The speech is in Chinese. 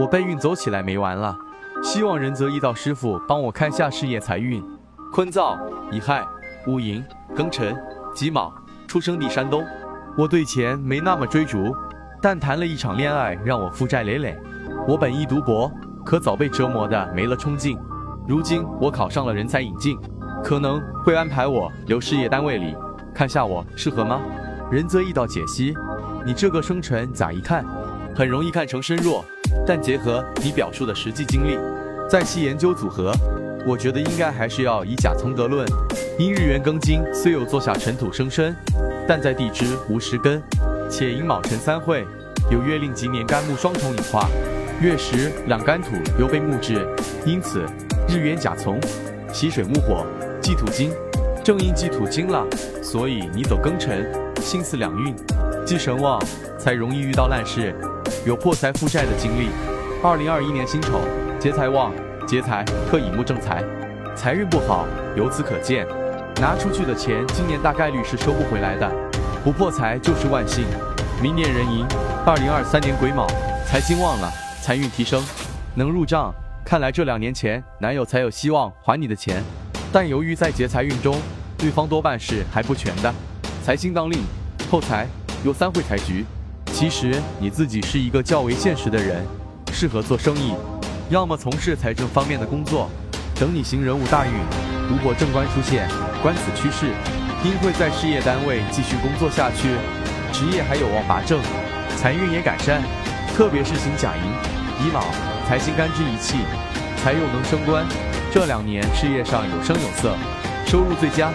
我备运走起来没完了，希望仁泽易道师傅帮我看下事业财运。坤造、乙亥、戊寅、庚辰、己卯，出生地山东。我对钱没那么追逐，但谈了一场恋爱，让我负债累累。我本意读博，可早被折磨的没了冲劲。如今我考上了人才引进，可能会安排我留事业单位里，看下我适合吗？仁泽易道解析：你这个生辰咋一看，很容易看成身弱。但结合你表述的实际经历，再细研究组合，我觉得应该还是要以甲从德论。因日元庚金虽有坐下尘土生身，但在地支无实根，且寅卯辰三会，有月令及年干木双重引化，月时两干土又被木制，因此日元甲从，喜水木火，忌土金，正因忌土金了，所以你走庚辰，心思两运，忌神旺，才容易遇到烂事。有破财负债的经历。二零二一年辛丑，劫财旺，劫财克乙木正财，财运不好。由此可见，拿出去的钱今年大概率是收不回来的。不破财就是万幸。明年壬寅，二零二三年癸卯，财星旺了，财运提升，能入账。看来这两年前男友才有希望还你的钱，但由于在劫财运中，对方多半是还不全的。财星当令，破财有三会财局。其实你自己是一个较为现实的人，适合做生意，要么从事财政方面的工作。等你行人物大运，如果正官出现，观此趋势，应会在事业单位继续工作下去，职业还有望拔正，财运也改善。特别是行甲寅、乙卯，财星干支一气，才又能升官。这两年事业上有声有色，收入最佳。